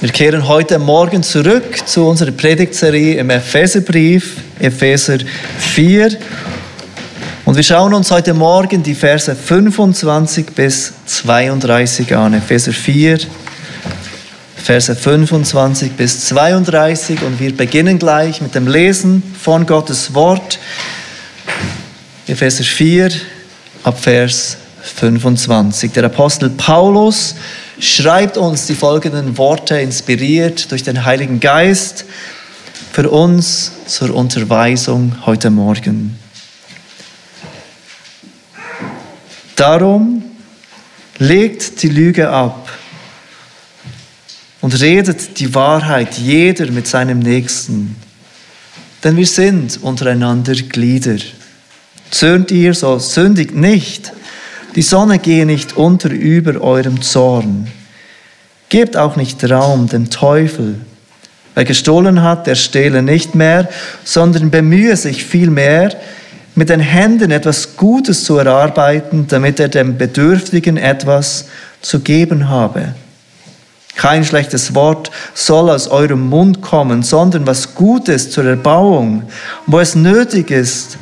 Wir kehren heute Morgen zurück zu unserer Predigtserie im Epheserbrief, Epheser 4. Und wir schauen uns heute Morgen die Verse 25 bis 32 an. Epheser 4, Verse 25 bis 32. Und wir beginnen gleich mit dem Lesen von Gottes Wort. Epheser 4, ab Vers 25. Der Apostel Paulus schreibt uns die folgenden Worte, inspiriert durch den Heiligen Geist, für uns zur Unterweisung heute Morgen. Darum legt die Lüge ab und redet die Wahrheit jeder mit seinem Nächsten, denn wir sind untereinander Glieder. Zürnt ihr, so sündigt nicht. Die Sonne gehe nicht unter über eurem Zorn. Gebt auch nicht Raum dem Teufel. Wer gestohlen hat, der stehle nicht mehr, sondern bemühe sich vielmehr, mit den Händen etwas Gutes zu erarbeiten, damit er dem Bedürftigen etwas zu geben habe. Kein schlechtes Wort soll aus eurem Mund kommen, sondern was Gutes zur Erbauung, wo es nötig ist,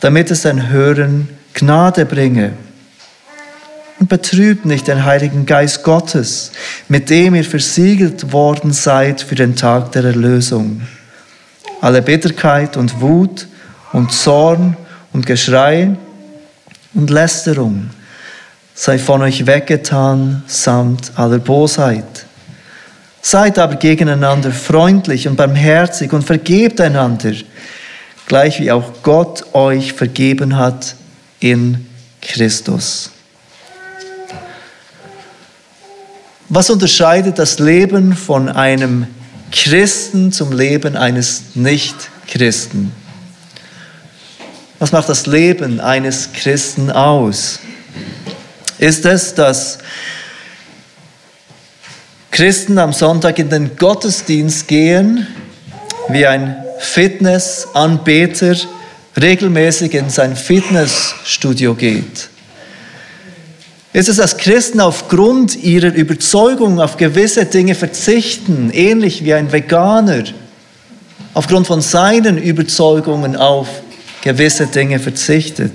damit es ein Hören Gnade bringe und betrübt nicht den Heiligen Geist Gottes, mit dem ihr versiegelt worden seid für den Tag der Erlösung. Alle Bitterkeit und Wut und Zorn und Geschrei und Lästerung sei von euch weggetan samt aller Bosheit. Seid aber gegeneinander freundlich und barmherzig und vergebt einander, gleich wie auch Gott euch vergeben hat in Christus. Was unterscheidet das Leben von einem Christen zum Leben eines Nicht-Christen? Was macht das Leben eines Christen aus? Ist es, dass Christen am Sonntag in den Gottesdienst gehen, wie ein Fitnessanbeter regelmäßig in sein Fitnessstudio geht? Ist es, dass Christen aufgrund ihrer Überzeugung auf gewisse Dinge verzichten, ähnlich wie ein Veganer aufgrund von seinen Überzeugungen auf gewisse Dinge verzichtet?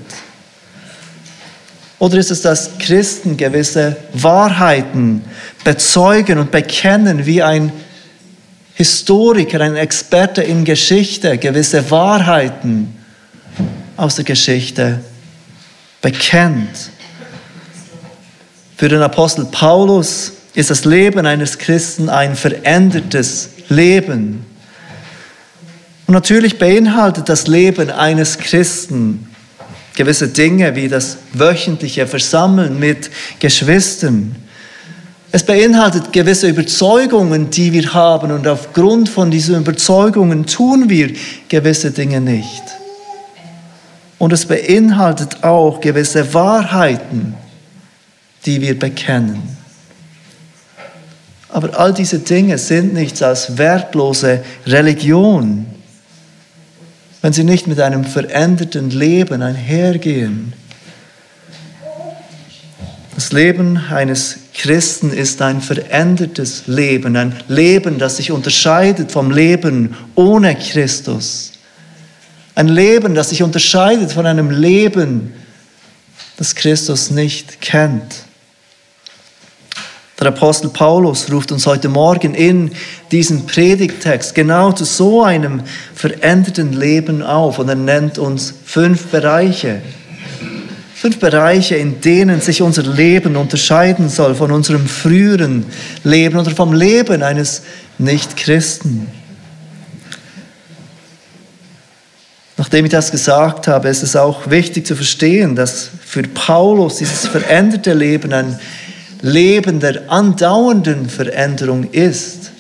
Oder ist es, dass Christen gewisse Wahrheiten bezeugen und bekennen, wie ein Historiker, ein Experte in Geschichte, gewisse Wahrheiten aus der Geschichte bekennt? Für den Apostel Paulus ist das Leben eines Christen ein verändertes Leben. Und natürlich beinhaltet das Leben eines Christen gewisse Dinge wie das wöchentliche Versammeln mit Geschwistern. Es beinhaltet gewisse Überzeugungen, die wir haben und aufgrund von diesen Überzeugungen tun wir gewisse Dinge nicht. Und es beinhaltet auch gewisse Wahrheiten, die wir bekennen. Aber all diese Dinge sind nichts als wertlose Religion, wenn sie nicht mit einem veränderten Leben einhergehen. Das Leben eines Christen ist ein verändertes Leben, ein Leben, das sich unterscheidet vom Leben ohne Christus. Ein Leben, das sich unterscheidet von einem Leben, das Christus nicht kennt. Der Apostel Paulus ruft uns heute Morgen in diesen Predigtext genau zu so einem veränderten Leben auf und er nennt uns fünf Bereiche. Fünf Bereiche, in denen sich unser Leben unterscheiden soll von unserem früheren Leben oder vom Leben eines Nichtchristen. Nachdem ich das gesagt habe, ist es auch wichtig zu verstehen, dass für Paulus dieses veränderte Leben ein Leben der andauernden Veränderung ist.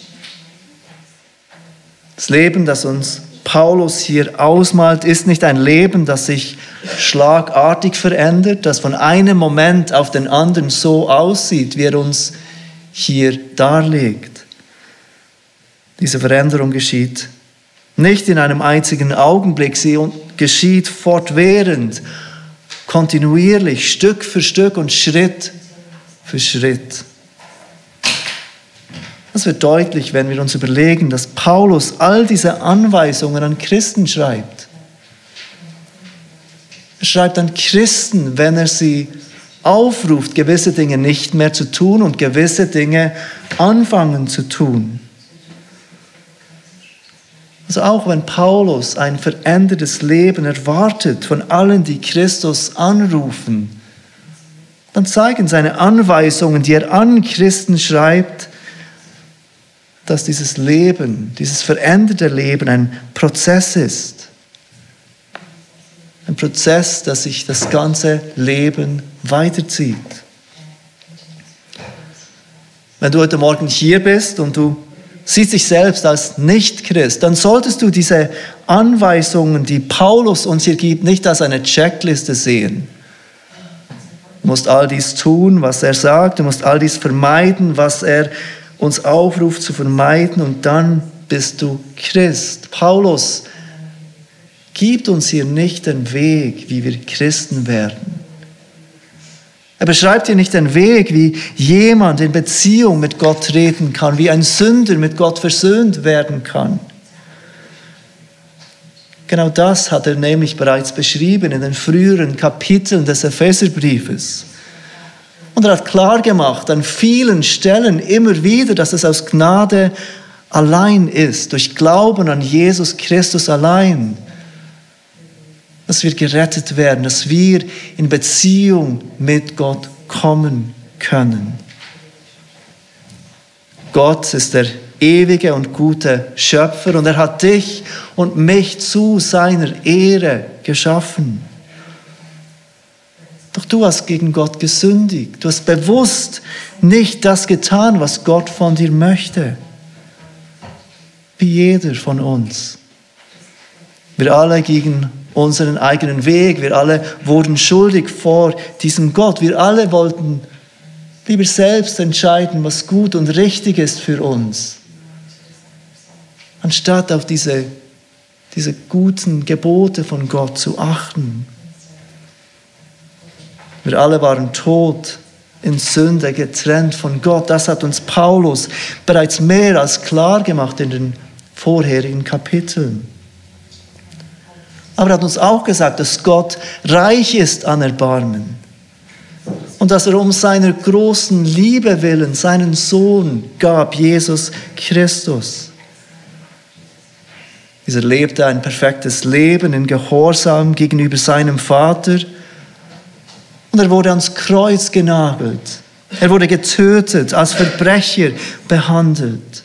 Das Leben, das uns Paulus hier ausmalt, ist nicht ein Leben, das sich schlagartig verändert, das von einem Moment auf den anderen so aussieht, wie er uns hier darlegt. Diese Veränderung geschieht nicht in einem einzigen Augenblick, sie geschieht fortwährend, kontinuierlich, Stück für Stück und Schritt für Schritt. Das wird deutlich, wenn wir uns überlegen, dass Paulus all diese Anweisungen an Christen schreibt. Er schreibt an Christen, wenn er sie aufruft, gewisse Dinge nicht mehr zu tun und gewisse Dinge anfangen zu tun. Also auch wenn Paulus ein verändertes Leben erwartet von allen, die Christus anrufen, dann zeigen seine Anweisungen, die er an Christen schreibt, dass dieses Leben, dieses veränderte Leben ein Prozess ist. Ein Prozess, dass sich das ganze Leben weiterzieht. Wenn du heute Morgen hier bist und du siehst dich selbst als Nicht-Christ, dann solltest du diese Anweisungen, die Paulus uns hier gibt, nicht als eine Checkliste sehen. Du musst all dies tun, was er sagt, du musst all dies vermeiden, was er uns aufruft zu vermeiden und dann bist du Christ. Paulus gibt uns hier nicht den Weg, wie wir Christen werden. Er beschreibt hier nicht den Weg, wie jemand in Beziehung mit Gott treten kann, wie ein Sünder mit Gott versöhnt werden kann. Genau das hat er nämlich bereits beschrieben in den früheren Kapiteln des Epheserbriefes. Und er hat klar gemacht an vielen Stellen immer wieder, dass es aus Gnade allein ist, durch Glauben an Jesus Christus allein, dass wir gerettet werden, dass wir in Beziehung mit Gott kommen können. Gott ist der ewige und gute Schöpfer und er hat dich und mich zu seiner Ehre geschaffen. Doch du hast gegen Gott gesündigt. Du hast bewusst nicht das getan, was Gott von dir möchte. Wie jeder von uns. Wir alle gingen unseren eigenen Weg. Wir alle wurden schuldig vor diesem Gott. Wir alle wollten lieber selbst entscheiden, was gut und richtig ist für uns. Anstatt auf diese, diese guten Gebote von Gott zu achten. Wir alle waren tot in Sünde, getrennt von Gott. Das hat uns Paulus bereits mehr als klar gemacht in den vorherigen Kapiteln. Aber er hat uns auch gesagt, dass Gott reich ist an Erbarmen und dass er um seiner großen Liebe willen seinen Sohn gab, Jesus Christus. Dieser lebte ein perfektes Leben in Gehorsam gegenüber seinem Vater und er wurde ans Kreuz genagelt. Er wurde getötet, als Verbrecher behandelt.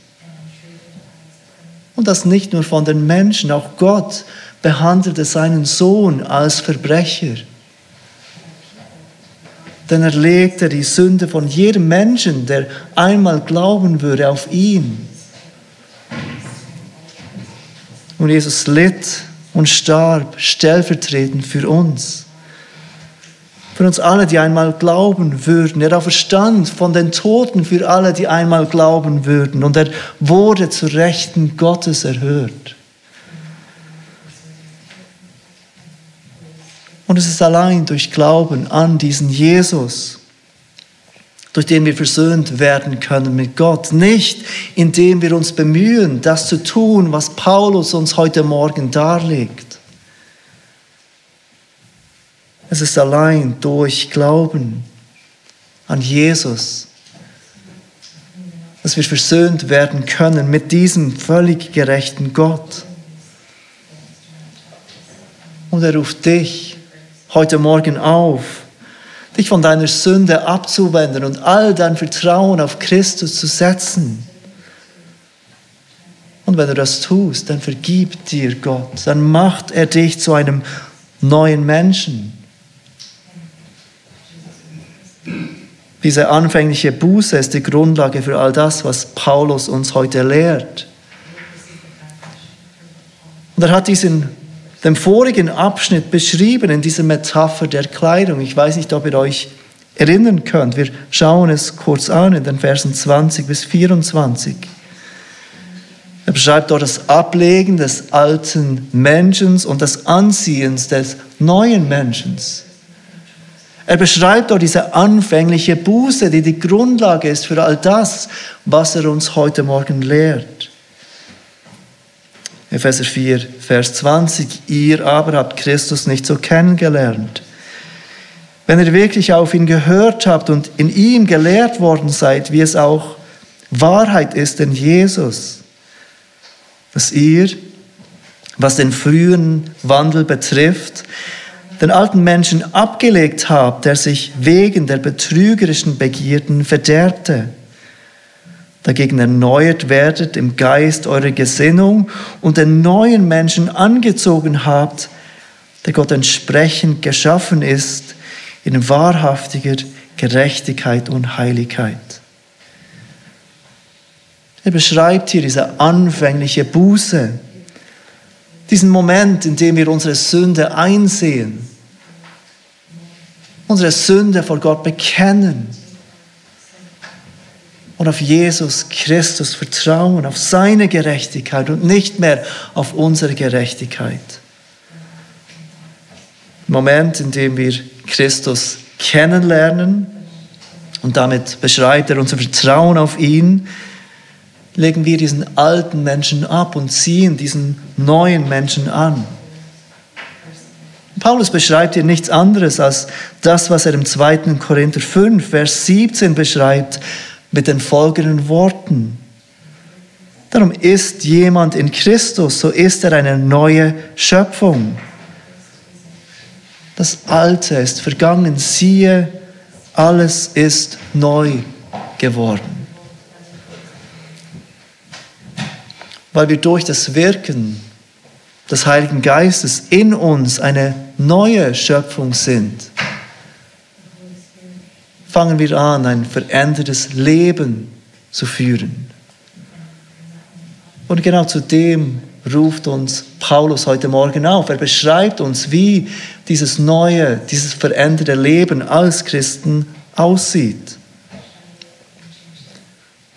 Und das nicht nur von den Menschen, auch Gott behandelte seinen Sohn als Verbrecher. Denn er legte die Sünde von jedem Menschen, der einmal glauben würde, auf ihn. Und Jesus litt und starb stellvertretend für uns für uns alle, die einmal glauben würden. Er verstand von den Toten für alle, die einmal glauben würden. Und er wurde zu Rechten Gottes erhört. Und es ist allein durch Glauben an diesen Jesus, durch den wir versöhnt werden können mit Gott. Nicht indem wir uns bemühen, das zu tun, was Paulus uns heute Morgen darlegt. Es ist allein durch Glauben an Jesus, dass wir versöhnt werden können mit diesem völlig gerechten Gott. Und er ruft dich heute Morgen auf, dich von deiner Sünde abzuwenden und all dein Vertrauen auf Christus zu setzen. Und wenn du das tust, dann vergibt dir Gott, dann macht er dich zu einem neuen Menschen. Diese anfängliche Buße ist die Grundlage für all das, was Paulus uns heute lehrt. Und er hat diesen dem vorigen Abschnitt beschrieben in dieser Metapher der Kleidung. Ich weiß nicht, ob ihr euch erinnern könnt. Wir schauen es kurz an in den Versen 20 bis 24. Er beschreibt dort das Ablegen des alten Menschen und das Anziehen des neuen Menschen. Er beschreibt auch diese anfängliche Buße, die die Grundlage ist für all das, was er uns heute Morgen lehrt. Epheser 4, Vers 20, ihr aber habt Christus nicht so kennengelernt. Wenn ihr wirklich auf ihn gehört habt und in ihm gelehrt worden seid, wie es auch Wahrheit ist in Jesus, dass ihr, was den frühen Wandel betrifft, den alten Menschen abgelegt habt, der sich wegen der betrügerischen Begierden verderbte. Dagegen erneuert werdet im Geist eure Gesinnung und den neuen Menschen angezogen habt, der Gott entsprechend geschaffen ist in wahrhaftiger Gerechtigkeit und Heiligkeit. Er beschreibt hier diese anfängliche Buße, diesen Moment, in dem wir unsere Sünde einsehen, unsere Sünde vor Gott bekennen und auf Jesus Christus vertrauen, auf seine Gerechtigkeit und nicht mehr auf unsere Gerechtigkeit. Moment, in dem wir Christus kennenlernen und damit beschreibt er unser Vertrauen auf ihn, legen wir diesen alten Menschen ab und ziehen diesen neuen Menschen an. Paulus beschreibt hier nichts anderes als das, was er im 2. Korinther 5, Vers 17 beschreibt mit den folgenden Worten. Darum ist jemand in Christus, so ist er eine neue Schöpfung. Das Alte ist vergangen, siehe, alles ist neu geworden. weil wir durch das Wirken des Heiligen Geistes in uns eine neue Schöpfung sind, fangen wir an, ein verändertes Leben zu führen. Und genau zu dem ruft uns Paulus heute Morgen auf. Er beschreibt uns, wie dieses neue, dieses veränderte Leben als Christen aussieht.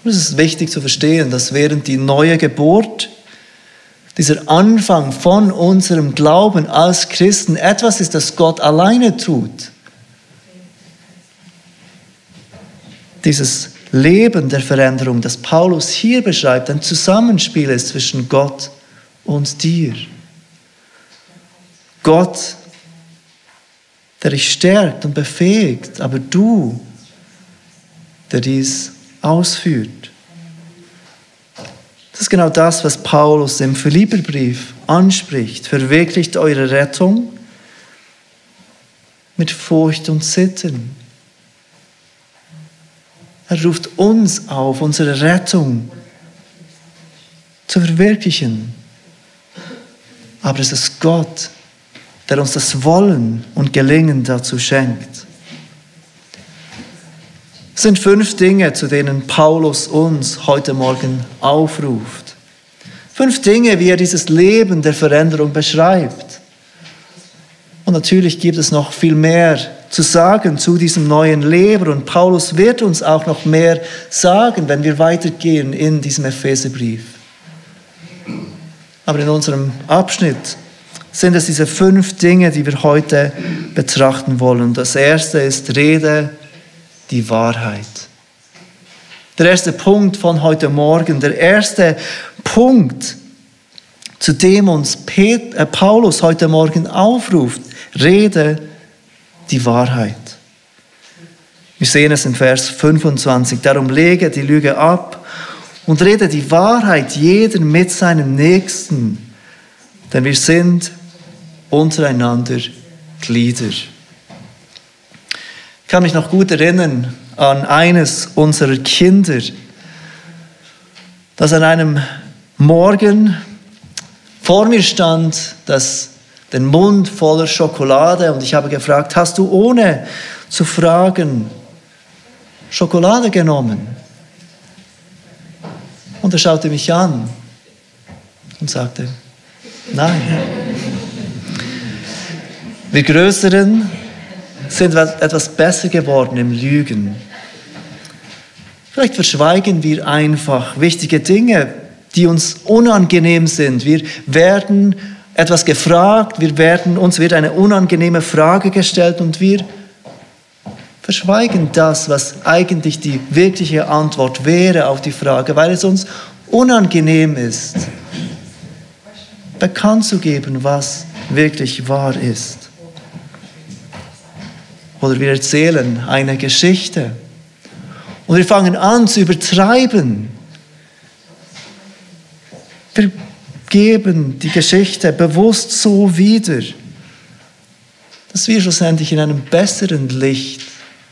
Und es ist wichtig zu verstehen, dass während die neue Geburt, dieser Anfang von unserem Glauben als Christen etwas ist, das Gott alleine tut. Dieses Leben der Veränderung, das Paulus hier beschreibt, ein Zusammenspiel ist zwischen Gott und dir. Gott, der dich stärkt und befähigt, aber du, der dies ausführt. Das ist genau das, was Paulus im Philipperbrief anspricht. Verwirklicht eure Rettung mit Furcht und Sitten. Er ruft uns auf, unsere Rettung zu verwirklichen. Aber es ist Gott, der uns das Wollen und Gelingen dazu schenkt. Es sind fünf Dinge, zu denen Paulus uns heute Morgen aufruft. Fünf Dinge, wie er dieses Leben der Veränderung beschreibt. Und natürlich gibt es noch viel mehr zu sagen zu diesem neuen Leben. Und Paulus wird uns auch noch mehr sagen, wenn wir weitergehen in diesem Epheserbrief. Aber in unserem Abschnitt sind es diese fünf Dinge, die wir heute betrachten wollen. Das erste ist Rede die Wahrheit. Der erste Punkt von heute Morgen, der erste Punkt, zu dem uns äh, Paulus heute Morgen aufruft, rede die Wahrheit. Wir sehen es in Vers 25. Darum lege die Lüge ab und rede die Wahrheit jeder mit seinem Nächsten, denn wir sind untereinander Glieder. Ich kann mich noch gut erinnern an eines unserer Kinder, das an einem Morgen vor mir stand, das den Mund voller Schokolade und ich habe gefragt, hast du ohne zu fragen Schokolade genommen? Und er schaute mich an und sagte, nein. Wir Größeren sind etwas besser geworden im Lügen. Vielleicht verschweigen wir einfach wichtige Dinge, die uns unangenehm sind. Wir werden etwas gefragt, wir werden, uns wird eine unangenehme Frage gestellt und wir verschweigen das, was eigentlich die wirkliche Antwort wäre auf die Frage, weil es uns unangenehm ist, bekannt zu geben, was wirklich wahr ist. Oder wir erzählen eine Geschichte und wir fangen an zu übertreiben. Wir geben die Geschichte bewusst so wieder, dass wir schlussendlich in einem besseren Licht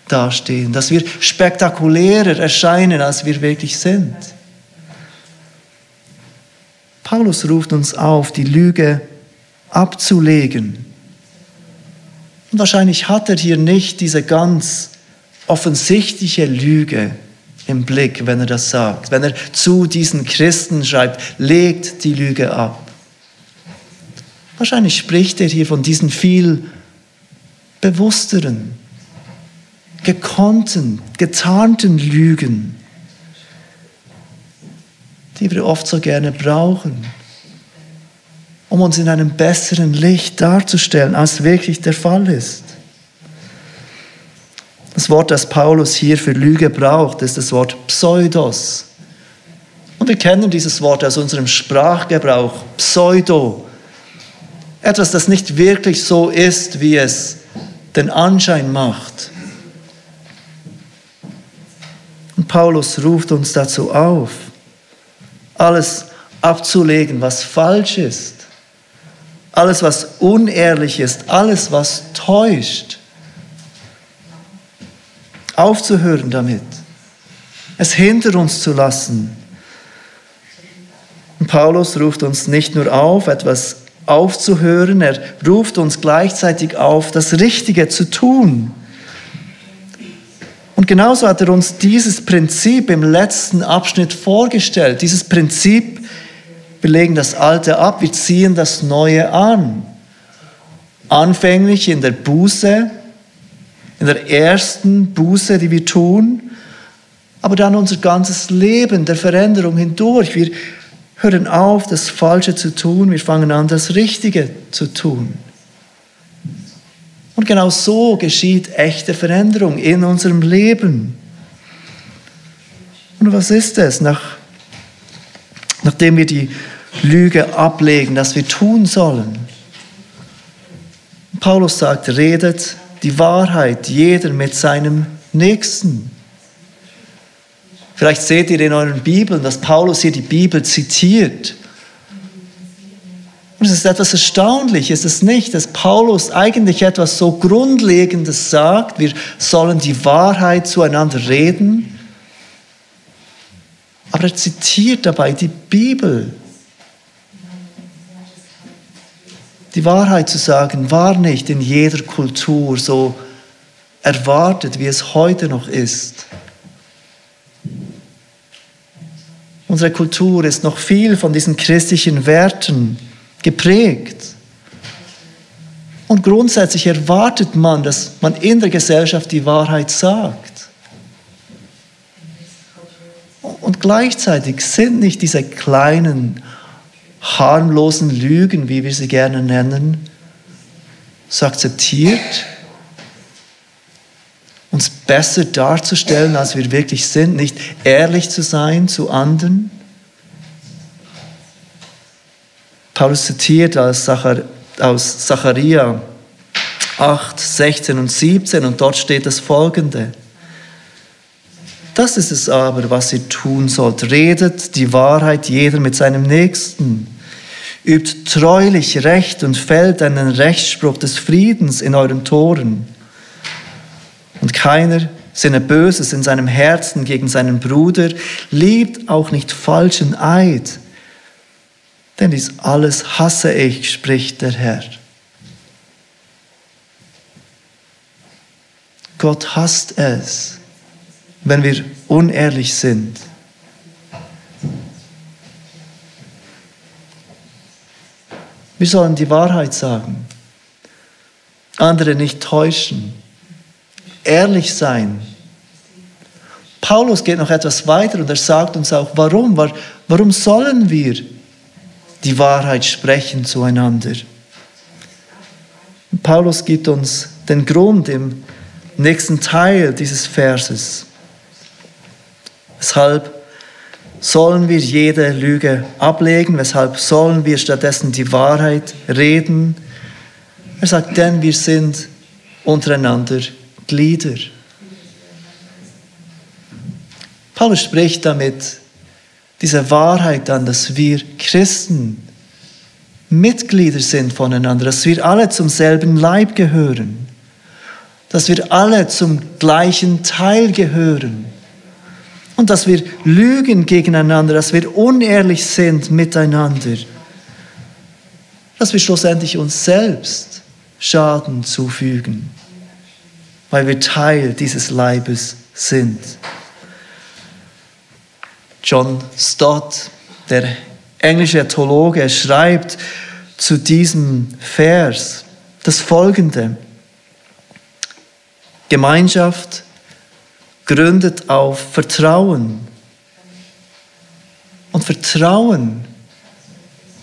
dastehen, dass wir spektakulärer erscheinen, als wir wirklich sind. Paulus ruft uns auf, die Lüge abzulegen. Und wahrscheinlich hat er hier nicht diese ganz offensichtliche Lüge im Blick, wenn er das sagt. Wenn er zu diesen Christen schreibt, legt die Lüge ab. Wahrscheinlich spricht er hier von diesen viel bewussteren, gekonnten, getarnten Lügen, die wir oft so gerne brauchen, um uns in einem besseren Licht darzustellen, als wirklich der Fall ist. Das Wort, das Paulus hier für Lüge braucht, ist das Wort Pseudos. Und wir kennen dieses Wort aus unserem Sprachgebrauch, Pseudo. Etwas, das nicht wirklich so ist, wie es den Anschein macht. Und Paulus ruft uns dazu auf, alles abzulegen, was falsch ist, alles, was unehrlich ist, alles, was täuscht aufzuhören damit, es hinter uns zu lassen. Und Paulus ruft uns nicht nur auf, etwas aufzuhören, er ruft uns gleichzeitig auf, das Richtige zu tun. Und genauso hat er uns dieses Prinzip im letzten Abschnitt vorgestellt. Dieses Prinzip, wir legen das Alte ab, wir ziehen das Neue an. Anfänglich in der Buße, in der ersten Buße, die wir tun, aber dann unser ganzes Leben der Veränderung hindurch. Wir hören auf, das Falsche zu tun, wir fangen an, das Richtige zu tun. Und genau so geschieht echte Veränderung in unserem Leben. Und was ist es, nach, nachdem wir die Lüge ablegen, dass wir tun sollen? Paulus sagt, redet die Wahrheit, jeder mit seinem Nächsten. Vielleicht seht ihr in euren Bibeln, dass Paulus hier die Bibel zitiert. Und es ist etwas Erstaunliches, ist es nicht, dass Paulus eigentlich etwas so Grundlegendes sagt, wir sollen die Wahrheit zueinander reden, aber er zitiert dabei die Bibel. Die Wahrheit zu sagen war nicht in jeder Kultur so erwartet, wie es heute noch ist. Unsere Kultur ist noch viel von diesen christlichen Werten geprägt. Und grundsätzlich erwartet man, dass man in der Gesellschaft die Wahrheit sagt. Und gleichzeitig sind nicht diese kleinen harmlosen Lügen, wie wir sie gerne nennen, so akzeptiert, uns besser darzustellen, als wir wirklich sind, nicht ehrlich zu sein zu anderen. Paulus zitiert aus, Zachar Zacharia 8, 16 und 17 und dort steht das folgende. Das ist es aber, was ihr tun sollt. Redet die Wahrheit jeder mit seinem Nächsten. Übt treulich Recht und fällt einen Rechtsspruch des Friedens in euren Toren. Und keiner sinne Böses in seinem Herzen gegen seinen Bruder, liebt auch nicht falschen Eid. Denn dies alles hasse ich, spricht der Herr. Gott hasst es, wenn wir unehrlich sind. Wir sollen die Wahrheit sagen, andere nicht täuschen, ehrlich sein. Paulus geht noch etwas weiter und er sagt uns auch, warum? Warum sollen wir die Wahrheit sprechen zueinander? Paulus gibt uns den Grund im nächsten Teil dieses Verses. Weshalb sollen wir jede Lüge ablegen? Weshalb sollen wir stattdessen die Wahrheit reden? Er sagt, denn wir sind untereinander Glieder. Paulus spricht damit diese Wahrheit an, dass wir Christen Mitglieder sind voneinander, dass wir alle zum selben Leib gehören, dass wir alle zum gleichen Teil gehören und dass wir lügen gegeneinander, dass wir unehrlich sind miteinander, dass wir schlussendlich uns selbst Schaden zufügen, weil wir Teil dieses Leibes sind. John Stott, der englische Theologe, schreibt zu diesem Vers das folgende. Gemeinschaft gründet auf Vertrauen. Und Vertrauen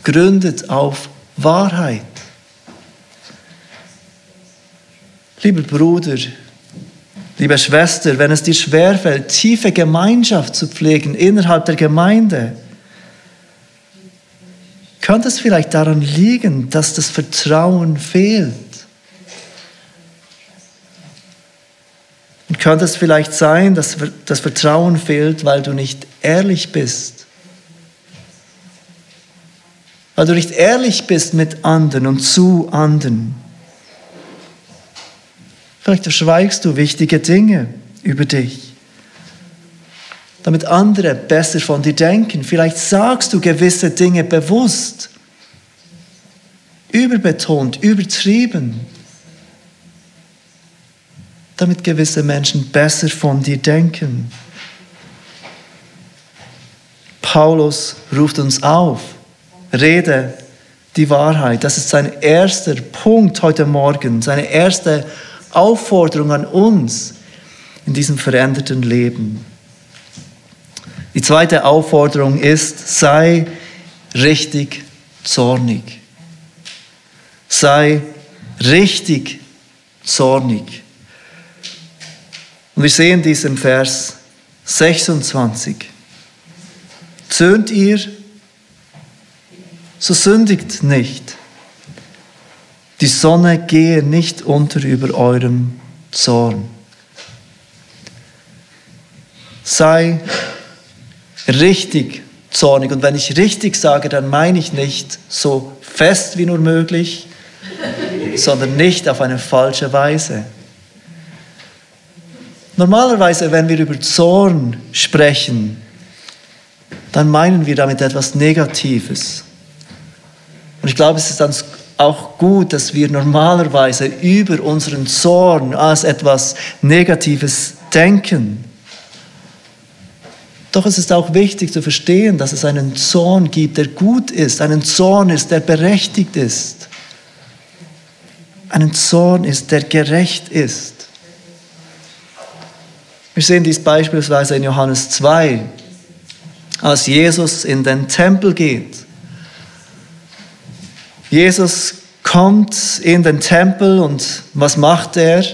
gründet auf Wahrheit. Lieber Bruder, liebe Schwester, wenn es dir schwerfällt, tiefe Gemeinschaft zu pflegen innerhalb der Gemeinde, könnte es vielleicht daran liegen, dass das Vertrauen fehlt. Und könnte es vielleicht sein, dass das Vertrauen fehlt, weil du nicht ehrlich bist. Weil du nicht ehrlich bist mit anderen und zu anderen. Vielleicht verschweigst du wichtige Dinge über dich, damit andere besser von dir denken. Vielleicht sagst du gewisse Dinge bewusst, überbetont, übertrieben, damit gewisse Menschen besser von dir denken. Paulus ruft uns auf, rede die Wahrheit. Das ist sein erster Punkt heute Morgen, seine erste Aufforderung an uns in diesem veränderten Leben. Die zweite Aufforderung ist, sei richtig zornig. Sei richtig zornig. Und wir sehen dies im Vers 26. Zürnt ihr, so sündigt nicht. Die Sonne gehe nicht unter über eurem Zorn. Sei richtig zornig. Und wenn ich richtig sage, dann meine ich nicht so fest wie nur möglich, sondern nicht auf eine falsche Weise. Normalerweise, wenn wir über Zorn sprechen, dann meinen wir damit etwas Negatives. Und ich glaube, es ist dann auch gut, dass wir normalerweise über unseren Zorn als etwas Negatives denken. Doch es ist auch wichtig zu verstehen, dass es einen Zorn gibt, der gut ist, einen Zorn ist, der berechtigt ist, einen Zorn ist, der gerecht ist. Wir sehen dies beispielsweise in Johannes 2, als Jesus in den Tempel geht Jesus kommt in den Tempel und was macht er?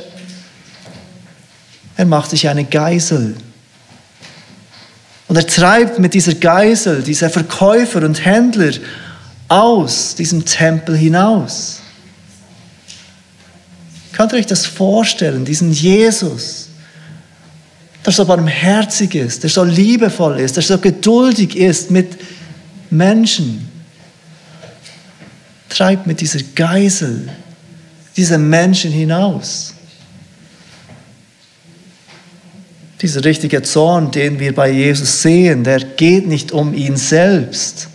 Er macht sich eine Geisel. Und er treibt mit dieser Geisel diese Verkäufer und Händler aus diesem Tempel hinaus. Könnt ihr euch das vorstellen, diesen Jesus, der so barmherzig ist, der so liebevoll ist, der so geduldig ist mit Menschen treibt mit dieser Geisel diese Menschen hinaus. Dieser richtige Zorn, den wir bei Jesus sehen, der geht nicht um ihn selbst.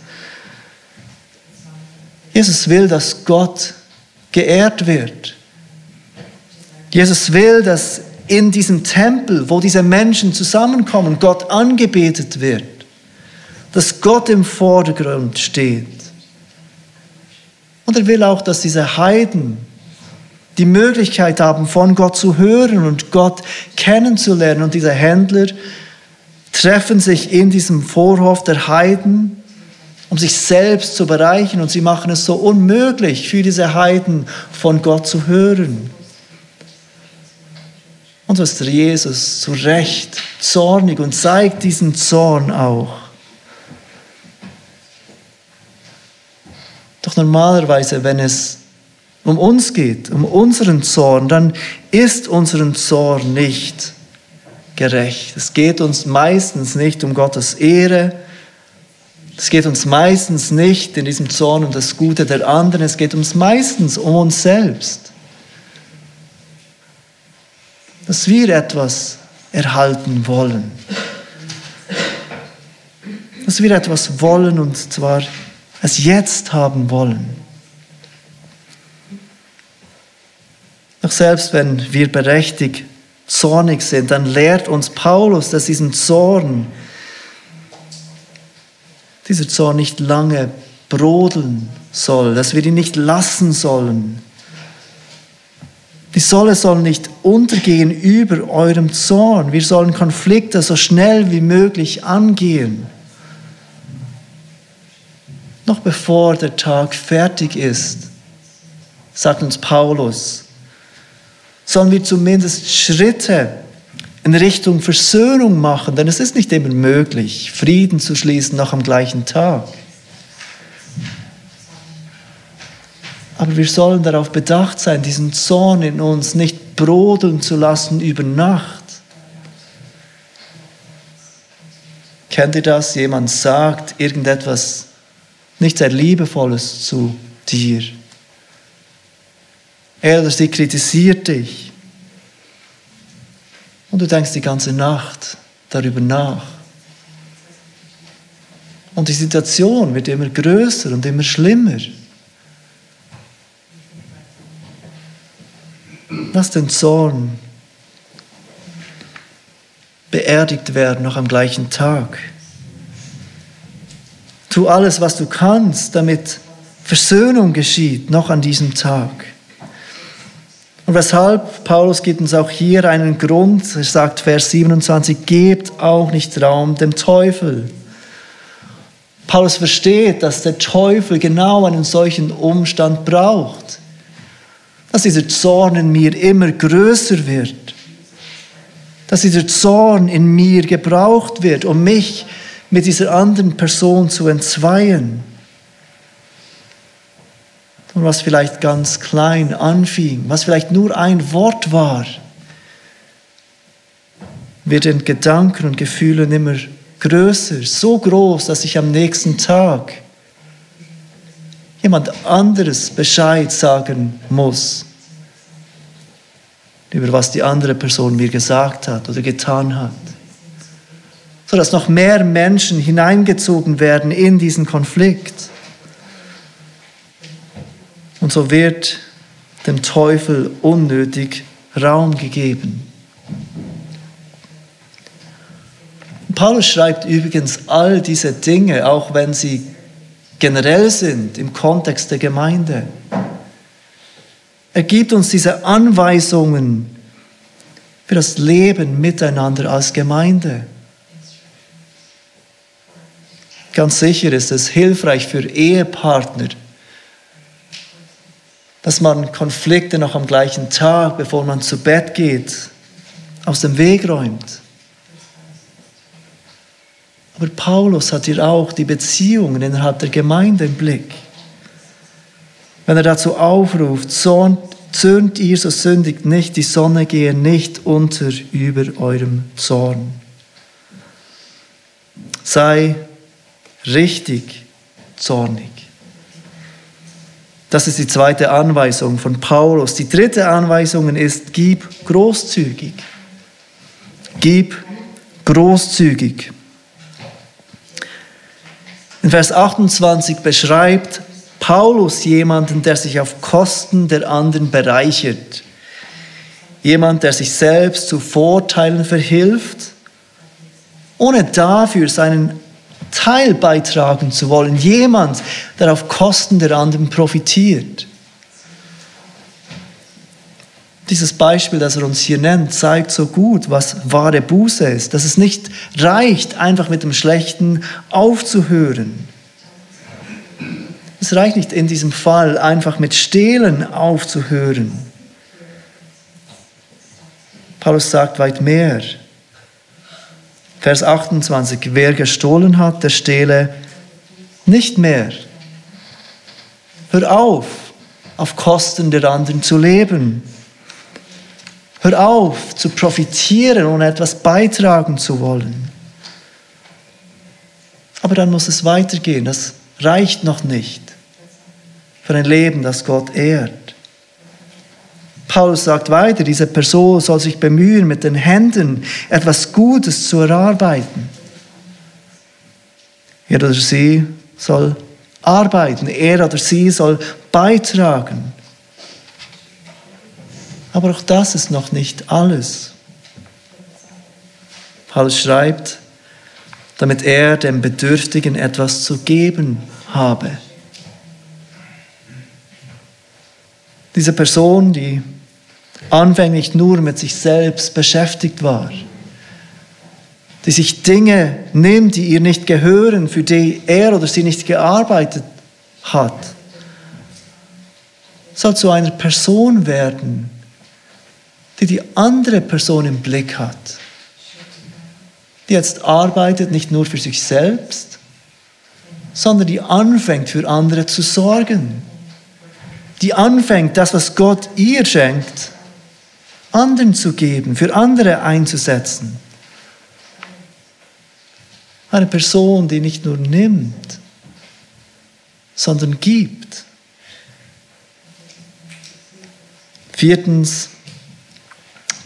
Jesus will, dass Gott geehrt wird. Jesus will, dass in diesem Tempel, wo diese Menschen zusammenkommen, Gott angebetet wird. Dass Gott im Vordergrund steht. Und er will auch, dass diese Heiden die Möglichkeit haben, von Gott zu hören und Gott kennenzulernen. Und diese Händler treffen sich in diesem Vorhof der Heiden, um sich selbst zu bereichen. Und sie machen es so unmöglich für diese Heiden, von Gott zu hören. Und so ist Jesus zu Recht zornig und zeigt diesen Zorn auch. Doch normalerweise, wenn es um uns geht, um unseren Zorn, dann ist unseren Zorn nicht gerecht. Es geht uns meistens nicht um Gottes Ehre. Es geht uns meistens nicht in diesem Zorn um das Gute der anderen. Es geht uns meistens um uns selbst. Dass wir etwas erhalten wollen. Dass wir etwas wollen und zwar es jetzt haben wollen. Doch selbst wenn wir berechtigt zornig sind, dann lehrt uns Paulus, dass diesen Zorn, dieser Zorn nicht lange brodeln soll, dass wir ihn nicht lassen sollen. Die Solle soll nicht untergehen über eurem Zorn. Wir sollen Konflikte so schnell wie möglich angehen noch bevor der Tag fertig ist, sagt uns Paulus, sollen wir zumindest Schritte in Richtung Versöhnung machen, denn es ist nicht immer möglich, Frieden zu schließen noch am gleichen Tag. Aber wir sollen darauf bedacht sein, diesen Zorn in uns nicht brodeln zu lassen über Nacht. Kennt ihr das? Jemand sagt irgendetwas nicht sehr Liebevolles zu dir. Er oder sie kritisiert dich. Und du denkst die ganze Nacht darüber nach. Und die Situation wird immer größer und immer schlimmer. Lass den Zorn beerdigt werden noch am gleichen Tag. Tu alles, was du kannst, damit Versöhnung geschieht, noch an diesem Tag. Und weshalb? Paulus gibt uns auch hier einen Grund. Er sagt, Vers 27, gebt auch nicht Raum dem Teufel. Paulus versteht, dass der Teufel genau einen solchen Umstand braucht. Dass dieser Zorn in mir immer größer wird. Dass dieser Zorn in mir gebraucht wird, um mich mit dieser anderen Person zu entzweien. Und was vielleicht ganz klein anfing, was vielleicht nur ein Wort war, wird in Gedanken und Gefühlen immer größer, so groß, dass ich am nächsten Tag jemand anderes Bescheid sagen muss über was die andere Person mir gesagt hat oder getan hat sodass noch mehr Menschen hineingezogen werden in diesen Konflikt. Und so wird dem Teufel unnötig Raum gegeben. Paulus schreibt übrigens all diese Dinge, auch wenn sie generell sind im Kontext der Gemeinde. Er gibt uns diese Anweisungen für das Leben miteinander als Gemeinde. Ganz sicher ist es hilfreich für Ehepartner, dass man Konflikte noch am gleichen Tag, bevor man zu Bett geht, aus dem Weg räumt. Aber Paulus hat hier auch die Beziehungen innerhalb der Gemeinde im Blick. Wenn er dazu aufruft, zürnt ihr, so sündigt nicht, die Sonne gehe nicht unter über eurem Zorn. Sei richtig zornig. Das ist die zweite Anweisung von Paulus. Die dritte Anweisung ist, gib großzügig. Gib großzügig. In Vers 28 beschreibt Paulus jemanden, der sich auf Kosten der anderen bereichert. Jemand, der sich selbst zu Vorteilen verhilft, ohne dafür seinen Teil beitragen zu wollen. Jemand, der auf Kosten der anderen profitiert. Dieses Beispiel, das er uns hier nennt, zeigt so gut, was wahre Buße ist. Dass es nicht reicht, einfach mit dem Schlechten aufzuhören. Es reicht nicht in diesem Fall, einfach mit Stehlen aufzuhören. Paulus sagt weit mehr. Vers 28, wer gestohlen hat, der stehle nicht mehr. Hör auf, auf Kosten der anderen zu leben. Hör auf, zu profitieren und etwas beitragen zu wollen. Aber dann muss es weitergehen. Das reicht noch nicht für ein Leben, das Gott ehrt. Paulus sagt weiter, diese Person soll sich bemühen, mit den Händen etwas Gutes zu erarbeiten. Er oder sie soll arbeiten, er oder sie soll beitragen. Aber auch das ist noch nicht alles. Paulus schreibt, damit er dem Bedürftigen etwas zu geben habe. Diese Person, die anfänglich nur mit sich selbst beschäftigt war, die sich Dinge nimmt, die ihr nicht gehören, für die er oder sie nicht gearbeitet hat, soll zu einer Person werden, die die andere Person im Blick hat, die jetzt arbeitet nicht nur für sich selbst, sondern die anfängt für andere zu sorgen, die anfängt, das, was Gott ihr schenkt, anderen zu geben, für andere einzusetzen. Eine Person, die nicht nur nimmt, sondern gibt. Viertens,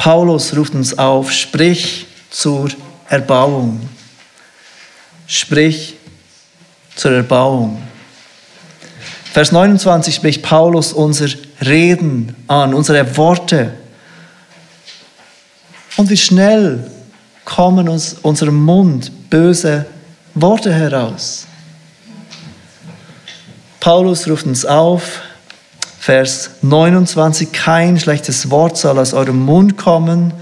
Paulus ruft uns auf, sprich zur Erbauung. Sprich zur Erbauung. Vers 29 spricht Paulus unser Reden an, unsere Worte. Und wie schnell kommen aus unserem Mund böse Worte heraus. Paulus ruft uns auf, Vers 29, kein schlechtes Wort soll aus eurem Mund kommen,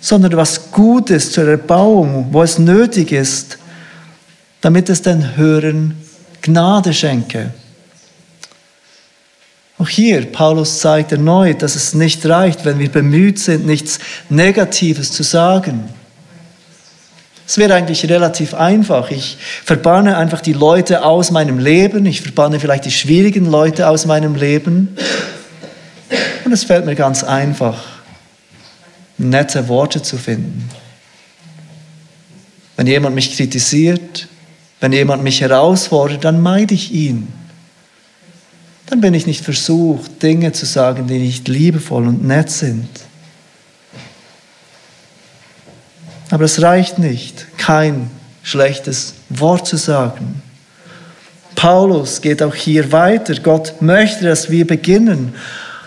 sondern was Gutes zur Erbauung, wo es nötig ist, damit es den Hörern Gnade schenke. Auch hier, Paulus zeigt erneut, dass es nicht reicht, wenn wir bemüht sind, nichts Negatives zu sagen. Es wäre eigentlich relativ einfach. Ich verbanne einfach die Leute aus meinem Leben. Ich verbanne vielleicht die schwierigen Leute aus meinem Leben. Und es fällt mir ganz einfach, nette Worte zu finden. Wenn jemand mich kritisiert, wenn jemand mich herausfordert, dann meide ich ihn. Dann bin ich nicht versucht, Dinge zu sagen, die nicht liebevoll und nett sind. Aber es reicht nicht, kein schlechtes Wort zu sagen. Paulus geht auch hier weiter. Gott möchte, dass wir beginnen,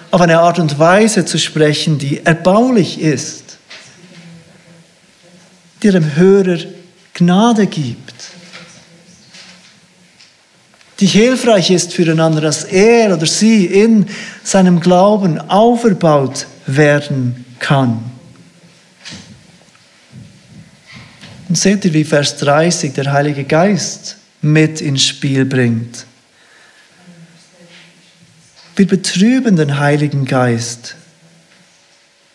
auf eine Art und Weise zu sprechen, die erbaulich ist, die dem Hörer Gnade gibt, die hilfreich ist füreinander, dass er oder sie in seinem Glauben auferbaut werden kann. Und seht ihr, wie Vers 30 der Heilige Geist mit ins Spiel bringt. Wir betrüben den Heiligen Geist,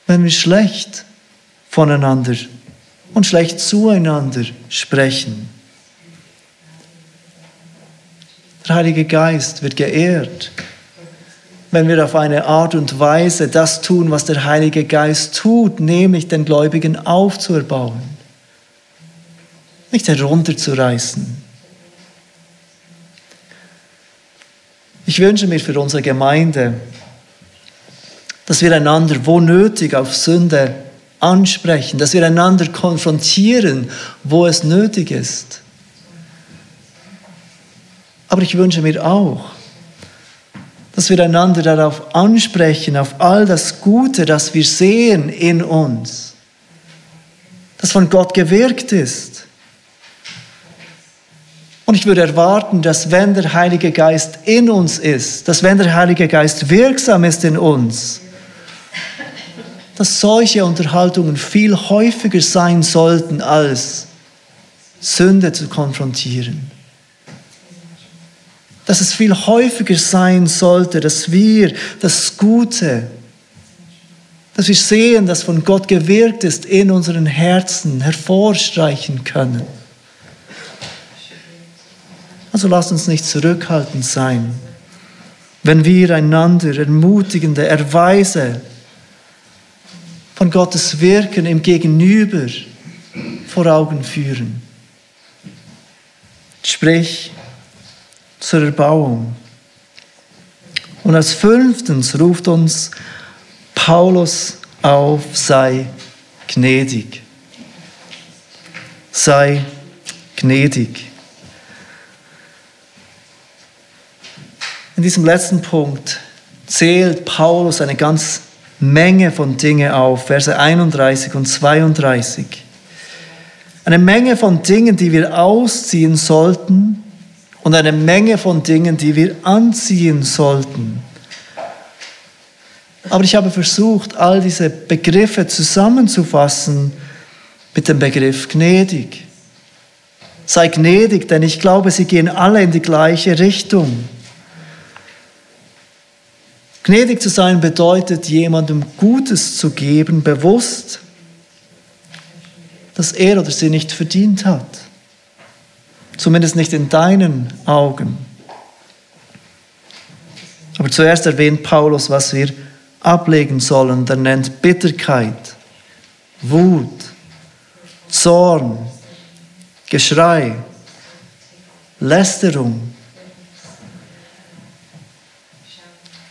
wenn wir schlecht voneinander und schlecht zueinander sprechen. Der Heilige Geist wird geehrt, wenn wir auf eine Art und Weise das tun, was der Heilige Geist tut, nämlich den Gläubigen aufzuerbauen nicht herunterzureißen. Ich wünsche mir für unsere Gemeinde, dass wir einander wo nötig auf Sünde ansprechen, dass wir einander konfrontieren, wo es nötig ist. Aber ich wünsche mir auch, dass wir einander darauf ansprechen, auf all das Gute, das wir sehen in uns, das von Gott gewirkt ist. Und ich würde erwarten, dass wenn der Heilige Geist in uns ist, dass wenn der Heilige Geist wirksam ist in uns, dass solche Unterhaltungen viel häufiger sein sollten, als Sünde zu konfrontieren. Dass es viel häufiger sein sollte, dass wir das Gute dass wir sehen, dass von Gott gewirkt ist, in unseren Herzen hervorstreichen können. Also lasst uns nicht zurückhaltend sein, wenn wir einander ermutigende Erweise von Gottes Wirken im Gegenüber vor Augen führen. Sprich zur Erbauung. Und als fünftens ruft uns Paulus auf, sei gnädig. Sei gnädig. In diesem letzten Punkt zählt Paulus eine ganz Menge von Dingen auf, Verse 31 und 32. Eine Menge von Dingen, die wir ausziehen sollten und eine Menge von Dingen, die wir anziehen sollten. Aber ich habe versucht, all diese Begriffe zusammenzufassen mit dem Begriff gnädig. Sei gnädig, denn ich glaube, sie gehen alle in die gleiche Richtung. Gnädig zu sein bedeutet, jemandem Gutes zu geben, bewusst, dass er oder sie nicht verdient hat. Zumindest nicht in deinen Augen. Aber zuerst erwähnt Paulus, was wir ablegen sollen. Er nennt Bitterkeit, Wut, Zorn, Geschrei, Lästerung,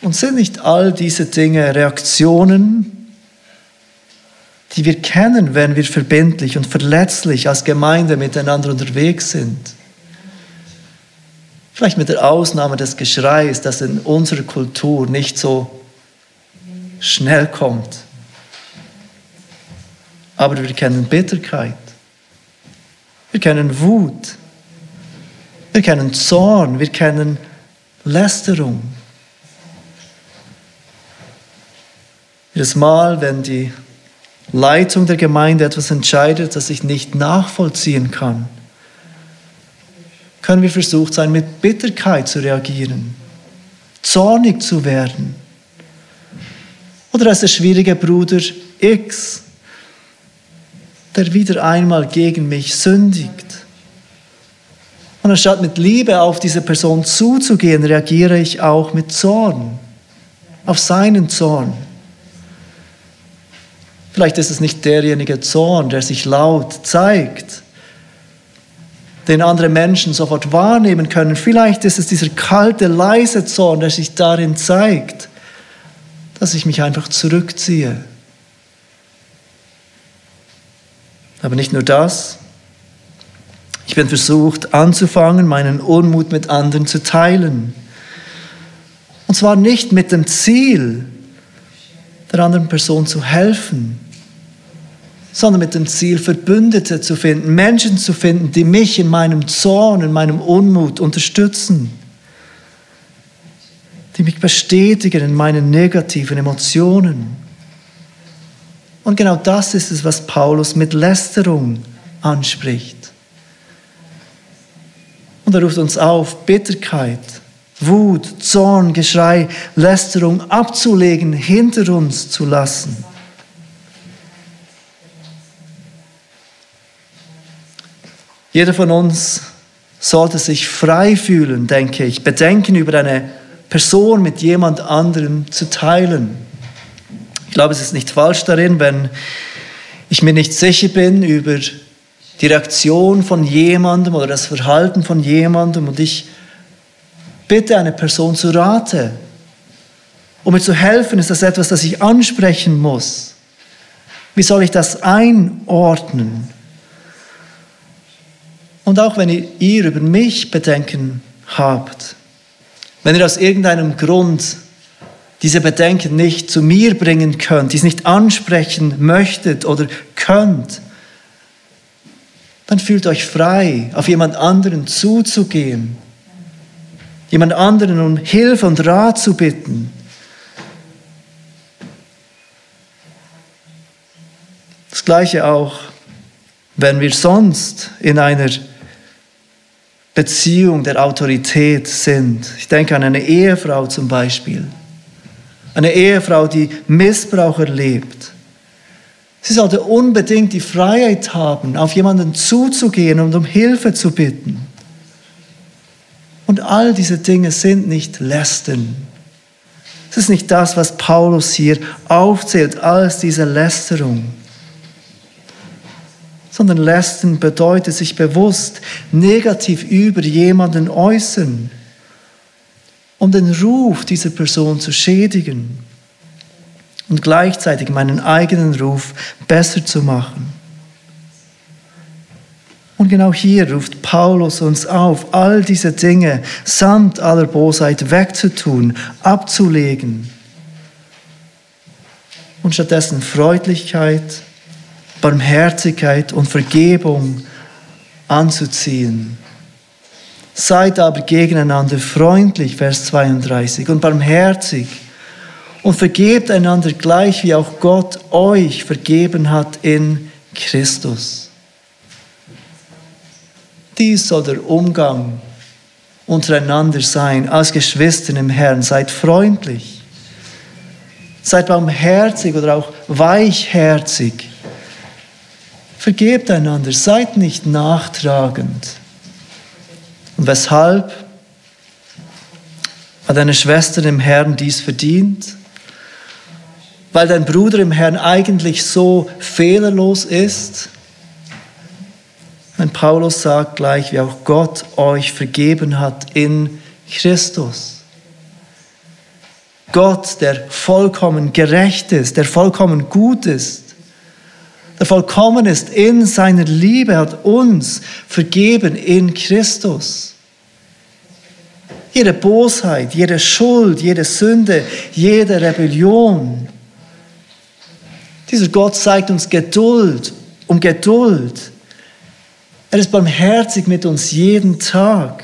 Und sind nicht all diese Dinge Reaktionen, die wir kennen, wenn wir verbindlich und verletzlich als Gemeinde miteinander unterwegs sind? Vielleicht mit der Ausnahme des Geschreis, das in unserer Kultur nicht so schnell kommt. Aber wir kennen Bitterkeit. Wir kennen Wut. Wir kennen Zorn. Wir kennen Lästerung. Jedes Mal, wenn die Leitung der Gemeinde etwas entscheidet, das ich nicht nachvollziehen kann, können wir versucht sein, mit Bitterkeit zu reagieren, zornig zu werden. Oder als der schwierige Bruder X, der wieder einmal gegen mich sündigt. Und anstatt mit Liebe auf diese Person zuzugehen, reagiere ich auch mit Zorn auf seinen Zorn. Vielleicht ist es nicht derjenige Zorn, der sich laut zeigt, den andere Menschen sofort wahrnehmen können. Vielleicht ist es dieser kalte, leise Zorn, der sich darin zeigt, dass ich mich einfach zurückziehe. Aber nicht nur das. Ich bin versucht anzufangen, meinen Unmut mit anderen zu teilen. Und zwar nicht mit dem Ziel, der anderen Person zu helfen, sondern mit dem Ziel, Verbündete zu finden, Menschen zu finden, die mich in meinem Zorn, in meinem Unmut unterstützen, die mich bestätigen in meinen negativen Emotionen. Und genau das ist es, was Paulus mit Lästerung anspricht. Und er ruft uns auf, Bitterkeit, Wut, Zorn, Geschrei, Lästerung abzulegen, hinter uns zu lassen. Jeder von uns sollte sich frei fühlen, denke ich, Bedenken über eine Person mit jemand anderem zu teilen. Ich glaube, es ist nicht falsch darin, wenn ich mir nicht sicher bin über die Reaktion von jemandem oder das Verhalten von jemandem und ich bitte eine Person zu Rate. Um mir zu helfen, ist das etwas, das ich ansprechen muss. Wie soll ich das einordnen? Und auch wenn ihr über mich Bedenken habt, wenn ihr aus irgendeinem Grund diese Bedenken nicht zu mir bringen könnt, dies nicht ansprechen möchtet oder könnt, dann fühlt euch frei, auf jemand anderen zuzugehen jemand anderen um Hilfe und Rat zu bitten. Das gleiche auch, wenn wir sonst in einer Beziehung der Autorität sind. Ich denke an eine Ehefrau zum Beispiel. eine Ehefrau, die Missbrauch erlebt. Sie sollte unbedingt die Freiheit haben, auf jemanden zuzugehen und um Hilfe zu bitten. Und all diese Dinge sind nicht Lästern. Es ist nicht das, was Paulus hier aufzählt als diese Lästerung. Sondern Lästern bedeutet sich bewusst negativ über jemanden äußern, um den Ruf dieser Person zu schädigen und gleichzeitig meinen eigenen Ruf besser zu machen. Und genau hier ruft Paulus uns auf, all diese Dinge samt aller Bosheit wegzutun, abzulegen und stattdessen Freundlichkeit, Barmherzigkeit und Vergebung anzuziehen. Seid aber gegeneinander freundlich, Vers 32, und barmherzig und vergebt einander gleich, wie auch Gott euch vergeben hat in Christus. Dies soll der Umgang untereinander sein, als Geschwister im Herrn. Seid freundlich, seid barmherzig oder auch weichherzig. Vergebt einander, seid nicht nachtragend. Und weshalb hat deine Schwester im Herrn dies verdient? weil dein Bruder im Herrn eigentlich so fehlerlos ist? Wenn Paulus sagt gleich, wie auch Gott euch vergeben hat in Christus. Gott, der vollkommen gerecht ist, der vollkommen gut ist, der vollkommen ist in seiner Liebe, hat uns vergeben in Christus. Jede Bosheit, jede Schuld, jede Sünde, jede Rebellion, dieser Gott zeigt uns Geduld um Geduld. Er ist barmherzig mit uns jeden Tag.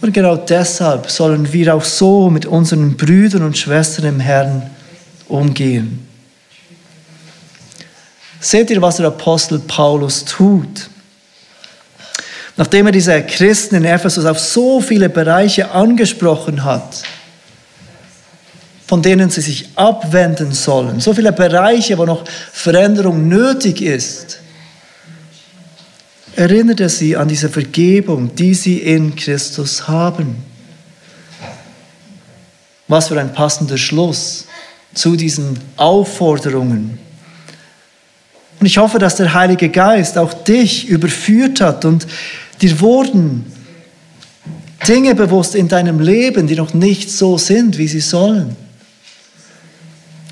Und genau deshalb sollen wir auch so mit unseren Brüdern und Schwestern im Herrn umgehen. Seht ihr, was der Apostel Paulus tut? Nachdem er diese Christen in Ephesus auf so viele Bereiche angesprochen hat, von denen sie sich abwenden sollen. So viele Bereiche, wo noch Veränderung nötig ist. Erinnert er sie an diese Vergebung, die sie in Christus haben. Was für ein passender Schluss zu diesen Aufforderungen. Und ich hoffe, dass der Heilige Geist auch dich überführt hat und dir wurden Dinge bewusst in deinem Leben, die noch nicht so sind, wie sie sollen.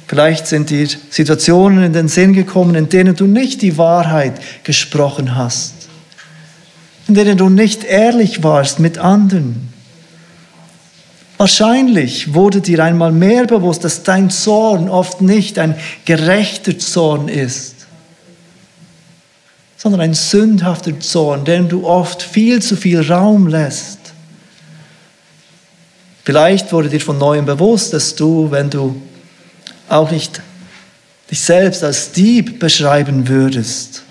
Vielleicht sind dir Situationen in den Sinn gekommen, in denen du nicht die Wahrheit gesprochen hast, in denen du nicht ehrlich warst mit anderen. Wahrscheinlich wurde dir einmal mehr bewusst, dass dein Zorn oft nicht ein gerechter Zorn ist, sondern ein sündhafter Zorn, dem du oft viel zu viel Raum lässt. Vielleicht wurde dir von neuem bewusst, dass du, wenn du auch nicht dich selbst als Dieb beschreiben würdest,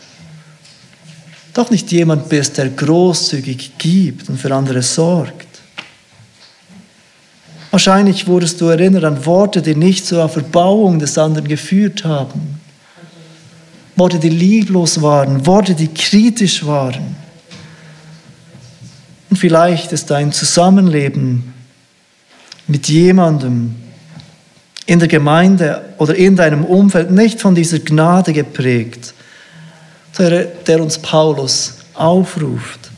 doch nicht jemand bist, der großzügig gibt und für andere sorgt. Wahrscheinlich wurdest du erinnert an Worte, die nicht zur Verbauung des anderen geführt haben. Worte, die lieblos waren, Worte, die kritisch waren. Und vielleicht ist dein Zusammenleben mit jemandem, in der Gemeinde oder in deinem Umfeld nicht von dieser Gnade geprägt, der uns Paulus aufruft,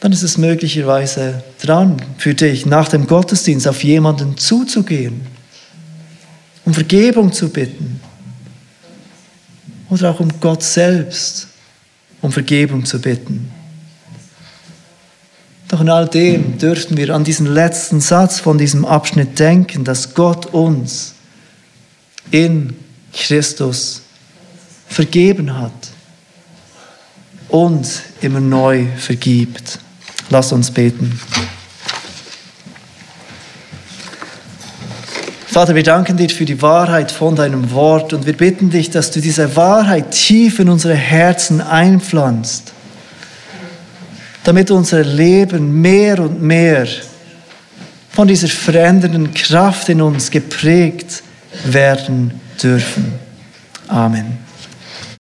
dann ist es möglicherweise dran für dich, nach dem Gottesdienst auf jemanden zuzugehen, um Vergebung zu bitten oder auch um Gott selbst um Vergebung zu bitten. Doch in all dem dürften wir an diesen letzten Satz von diesem Abschnitt denken, dass Gott uns in Christus vergeben hat und immer neu vergibt. Lass uns beten. Vater, wir danken dir für die Wahrheit von deinem Wort und wir bitten dich, dass du diese Wahrheit tief in unsere Herzen einpflanzt damit unser Leben mehr und mehr von dieser verändernden Kraft in uns geprägt werden dürfen. Amen.